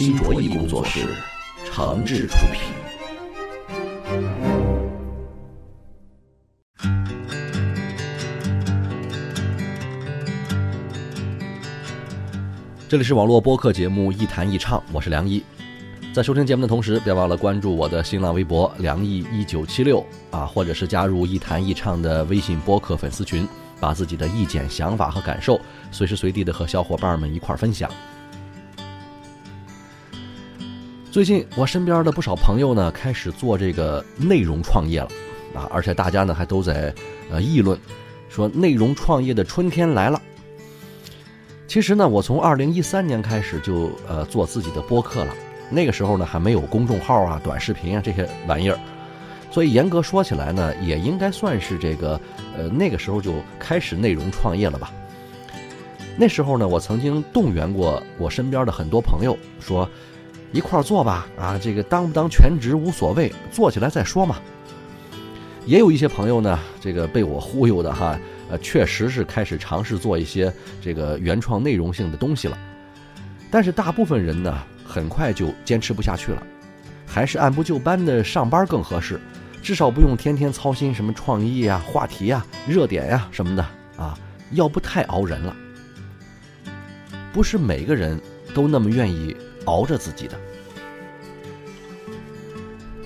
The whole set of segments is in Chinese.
新卓艺工作室诚挚出品。这里是网络播客节目《一弹一唱》，我是梁一。在收听节目的同时，别忘了关注我的新浪微博“梁毅一九七六”啊，或者是加入“一弹一唱”的微信播客粉丝群，把自己的意见、想法和感受随时随地的和小伙伴们一块儿分享。最近我身边的不少朋友呢，开始做这个内容创业了啊，而且大家呢还都在呃议论，说内容创业的春天来了。其实呢，我从二零一三年开始就呃做自己的播客了。那个时候呢，还没有公众号啊、短视频啊这些玩意儿，所以严格说起来呢，也应该算是这个呃那个时候就开始内容创业了吧。那时候呢，我曾经动员过我身边的很多朋友，说一块儿做吧，啊，这个当不当全职无所谓，做起来再说嘛。也有一些朋友呢，这个被我忽悠的哈，呃，确实是开始尝试做一些这个原创内容性的东西了，但是大部分人呢。很快就坚持不下去了，还是按部就班的上班更合适，至少不用天天操心什么创意啊、话题啊、热点呀什么的啊，要不太熬人了。不是每个人都那么愿意熬着自己的。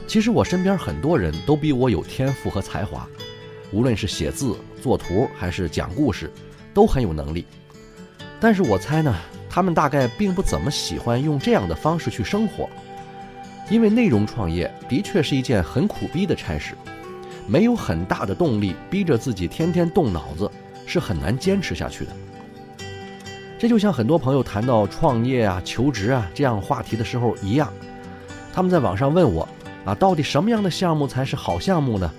其实我身边很多人都比我有天赋和才华，无论是写字、作图还是讲故事，都很有能力。但是我猜呢。他们大概并不怎么喜欢用这样的方式去生活，因为内容创业的确是一件很苦逼的差事，没有很大的动力逼着自己天天动脑子，是很难坚持下去的。这就像很多朋友谈到创业啊、求职啊这样话题的时候一样，他们在网上问我啊，到底什么样的项目才是好项目呢？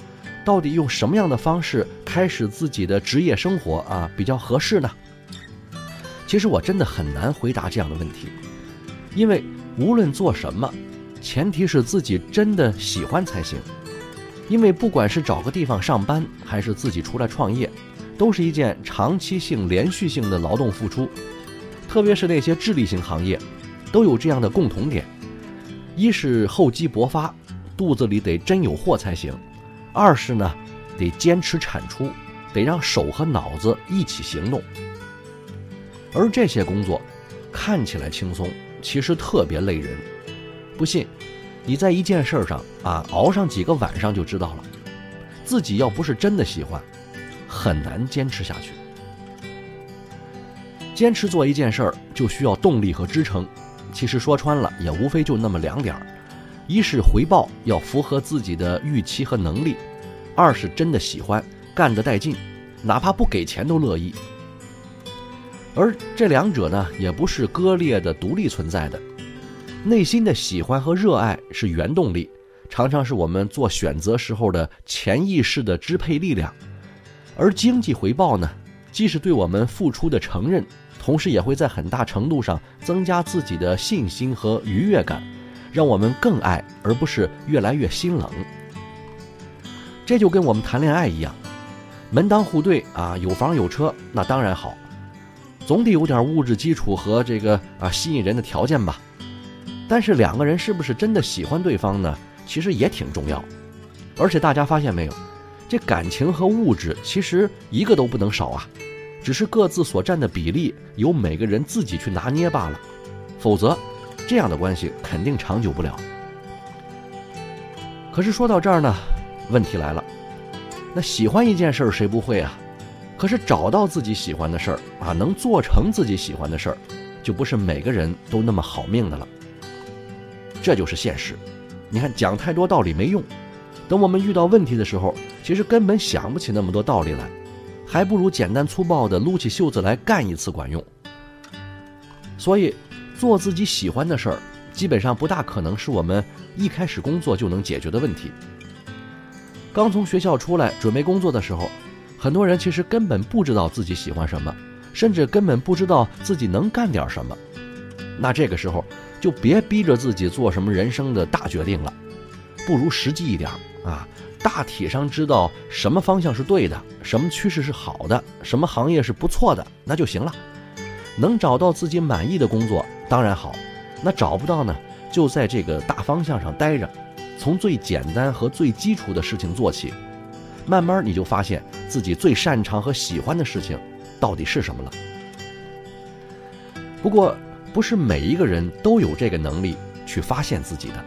到底用什么样的方式开始自己的职业生活啊比较合适呢？其实我真的很难回答这样的问题，因为无论做什么，前提是自己真的喜欢才行。因为不管是找个地方上班，还是自己出来创业，都是一件长期性、连续性的劳动付出。特别是那些智力型行业，都有这样的共同点：一是厚积薄发，肚子里得真有货才行；二是呢，得坚持产出，得让手和脑子一起行动。而这些工作看起来轻松，其实特别累人。不信，你在一件事上啊熬上几个晚上就知道了。自己要不是真的喜欢，很难坚持下去。坚持做一件事儿就需要动力和支撑。其实说穿了，也无非就那么两点儿：一是回报要符合自己的预期和能力；二是真的喜欢，干得带劲，哪怕不给钱都乐意。而这两者呢，也不是割裂的、独立存在的。内心的喜欢和热爱是原动力，常常是我们做选择时候的潜意识的支配力量。而经济回报呢，既是对我们付出的承认，同时也会在很大程度上增加自己的信心和愉悦感，让我们更爱，而不是越来越心冷。这就跟我们谈恋爱一样，门当户对啊，有房有车，那当然好。总得有点物质基础和这个啊吸引人的条件吧，但是两个人是不是真的喜欢对方呢？其实也挺重要。而且大家发现没有，这感情和物质其实一个都不能少啊，只是各自所占的比例由每个人自己去拿捏罢了。否则，这样的关系肯定长久不了。可是说到这儿呢，问题来了，那喜欢一件事儿谁不会啊？可是找到自己喜欢的事儿啊，能做成自己喜欢的事儿，就不是每个人都那么好命的了。这就是现实。你看，讲太多道理没用。等我们遇到问题的时候，其实根本想不起那么多道理来，还不如简单粗暴的撸起袖子来干一次管用。所以，做自己喜欢的事儿，基本上不大可能是我们一开始工作就能解决的问题。刚从学校出来准备工作的时候，很多人其实根本不知道自己喜欢什么，甚至根本不知道自己能干点什么。那这个时候就别逼着自己做什么人生的大决定了，不如实际一点啊，大体上知道什么方向是对的，什么趋势是好的，什么行业是不错的，那就行了。能找到自己满意的工作当然好，那找不到呢，就在这个大方向上待着，从最简单和最基础的事情做起，慢慢你就发现自己最擅长和喜欢的事情到底是什么了。不过，不是每一个人都有这个能力去发现自己的。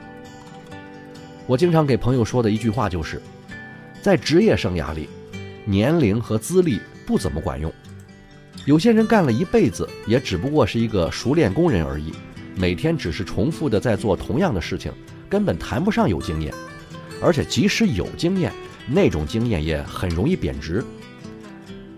我经常给朋友说的一句话就是，在职业生涯里，年龄和资历不怎么管用。有些人干了一辈子，也只不过是一个熟练工人而已，每天只是重复的在做同样的事情，根本谈不上有经验。而且即使有经验，那种经验也很容易贬值。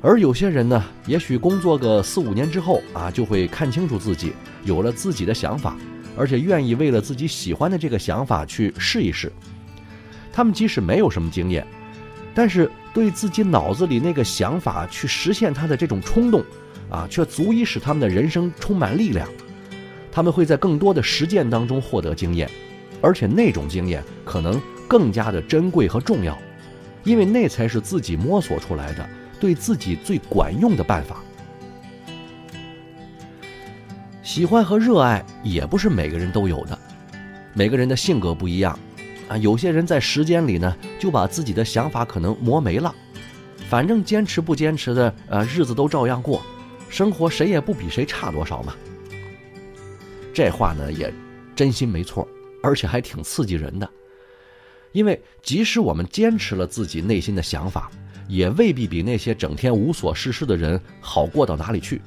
而有些人呢，也许工作个四五年之后啊，就会看清楚自己，有了自己的想法，而且愿意为了自己喜欢的这个想法去试一试。他们即使没有什么经验，但是对自己脑子里那个想法去实现它的这种冲动。啊，却足以使他们的人生充满力量。他们会在更多的实践当中获得经验，而且那种经验可能更加的珍贵和重要，因为那才是自己摸索出来的，对自己最管用的办法。喜欢和热爱也不是每个人都有的，每个人的性格不一样。啊，有些人在时间里呢，就把自己的想法可能磨没了，反正坚持不坚持的，呃，日子都照样过。生活谁也不比谁差多少嘛。这话呢也真心没错，而且还挺刺激人的。因为即使我们坚持了自己内心的想法，也未必比那些整天无所事事的人好过到哪里去。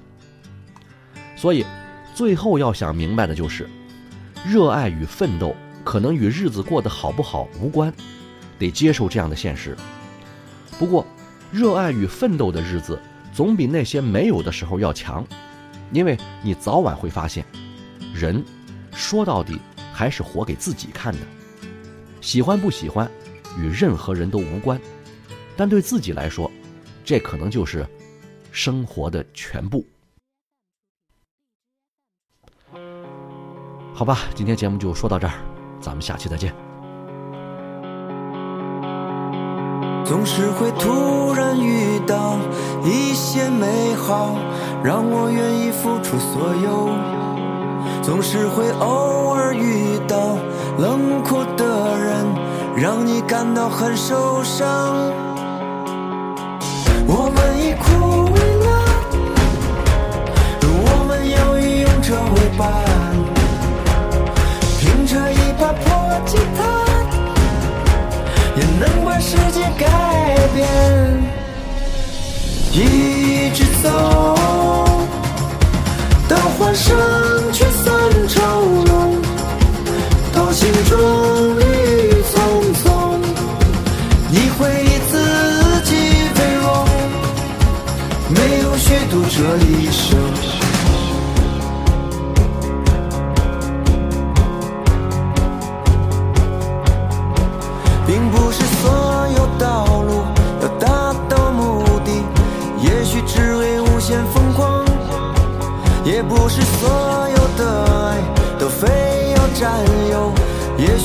所以，最后要想明白的就是，热爱与奋斗可能与日子过得好不好无关，得接受这样的现实。不过，热爱与奋斗的日子。总比那些没有的时候要强，因为你早晚会发现，人说到底还是活给自己看的。喜欢不喜欢，与任何人都无关，但对自己来说，这可能就是生活的全部。好吧，今天节目就说到这儿，咱们下期再见。总是会突然遇到一些美好，让我愿意付出所有。总是会偶尔遇到冷酷的人，让你感到很受伤。我们已枯世界改变，一直走到欢声聚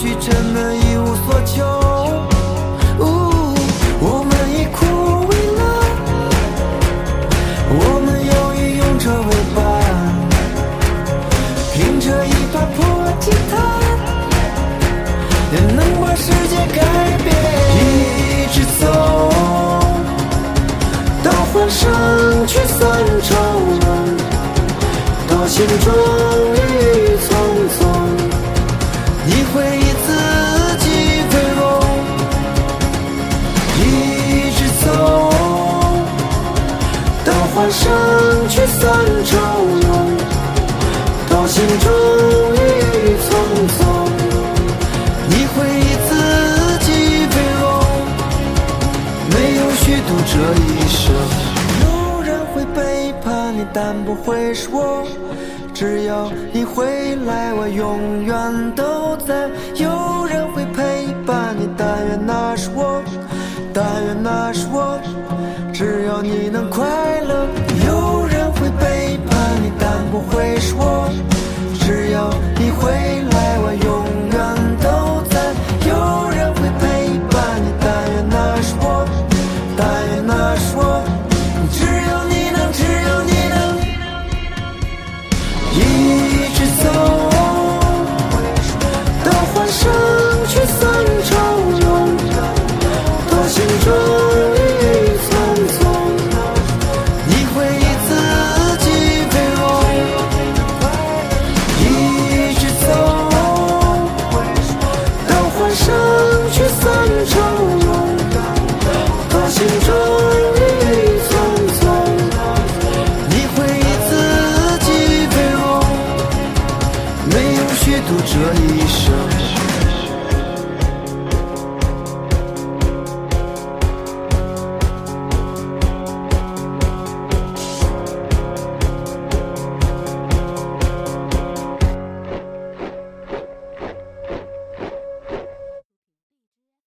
许真的一无所求。我们以苦为乐，我们要以勇者为伴，凭着一把破吉他，也能把世界改变。一直走到欢声聚散中。心中郁郁葱葱，你会生聚散愁容，到心中郁郁葱葱。你会自己为荣，没有虚度这一生。有人会背叛你，但不会是我。只要你回来，我永远都在。有人会陪伴你，但愿那是我，但愿那是我。只要你能快乐。有人会背叛你，但不会是我，只要你回来。度这一生。